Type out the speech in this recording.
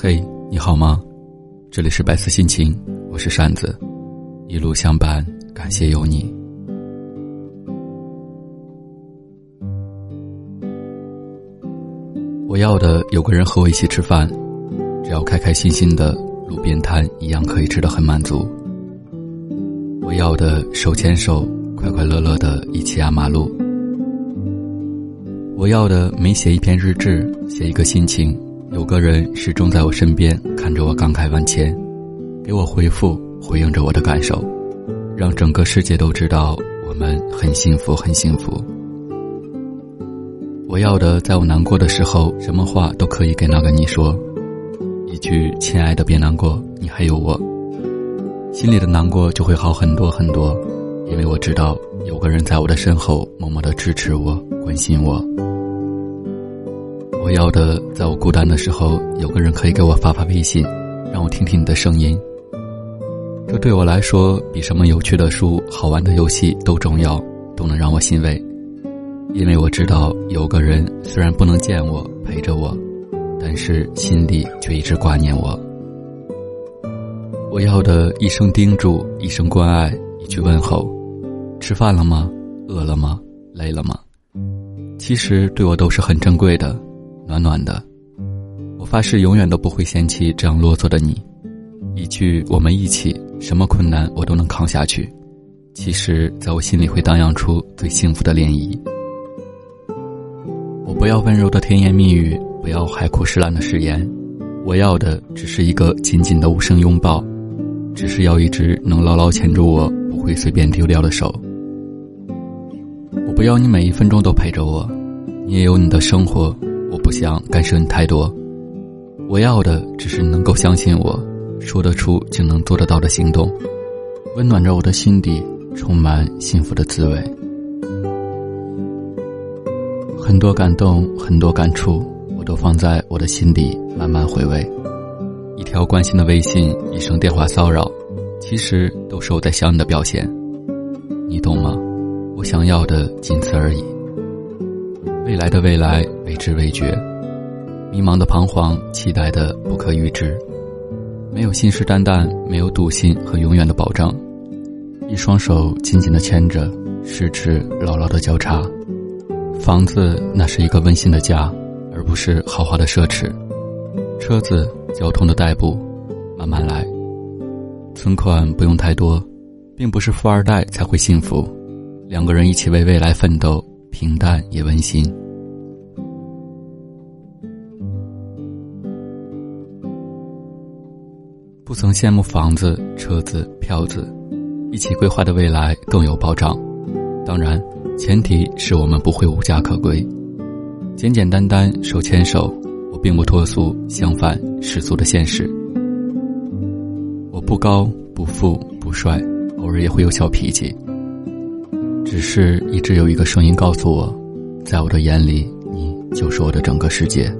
嘿，你好吗？这里是白色心情，我是扇子，一路相伴，感谢有你。我要的有个人和我一起吃饭，只要开开心心的，路边摊一样可以吃得很满足。我要的手牵手，快快乐乐的一起压马路。我要的每写一篇日志，写一个心情。有个人始终在我身边，看着我感慨万千，给我回复，回应着我的感受，让整个世界都知道我们很幸福，很幸福。我要的，在我难过的时候，什么话都可以给那个你说，一句“亲爱的，别难过，你还有我”，心里的难过就会好很多很多，因为我知道有个人在我的身后，默默的支持我，关心我。我要的，在我孤单的时候，有个人可以给我发发微信，让我听听你的声音。这对我来说，比什么有趣的书、好玩的游戏都重要，都能让我欣慰。因为我知道，有个人虽然不能见我、陪着我，但是心里却一直挂念我。我要的一声叮嘱，一声关爱，一句问候。吃饭了吗？饿了吗？累了吗？其实对我都是很珍贵的。暖暖的，我发誓永远都不会嫌弃这样啰嗦的你。一句“我们一起”，什么困难我都能扛下去。其实，在我心里会荡漾出最幸福的涟漪。我不要温柔的甜言蜜语，不要海枯石烂的誓言，我要的只是一个紧紧的无声拥抱，只是要一只能牢牢牵住我、不会随便丢掉的手。我不要你每一分钟都陪着我，你也有你的生活。不想干涉你太多，我要的只是能够相信我，说得出就能做得到的行动，温暖着我的心底，充满幸福的滋味。很多感动，很多感触，我都放在我的心底，慢慢回味。一条关心的微信，一声电话骚扰，其实都是我在想你的表现，你懂吗？我想要的仅此而已。未来的未来，未知未觉，迷茫的彷徨，期待的不可预知，没有信誓旦旦，没有笃信和永远的保障。一双手紧紧的牵着，十指牢牢的交叉。房子那是一个温馨的家，而不是豪华的奢侈。车子交通的代步，慢慢来。存款不用太多，并不是富二代才会幸福。两个人一起为未来奋斗。平淡也温馨。不曾羡慕房子、车子、票子，一起规划的未来更有保障。当然，前提是我们不会无家可归。简简单单手牵手，我并不脱俗，相反世俗的现实。我不高不富不帅，偶尔也会有小脾气。只是一直有一个声音告诉我，在我的眼里，你就是我的整个世界。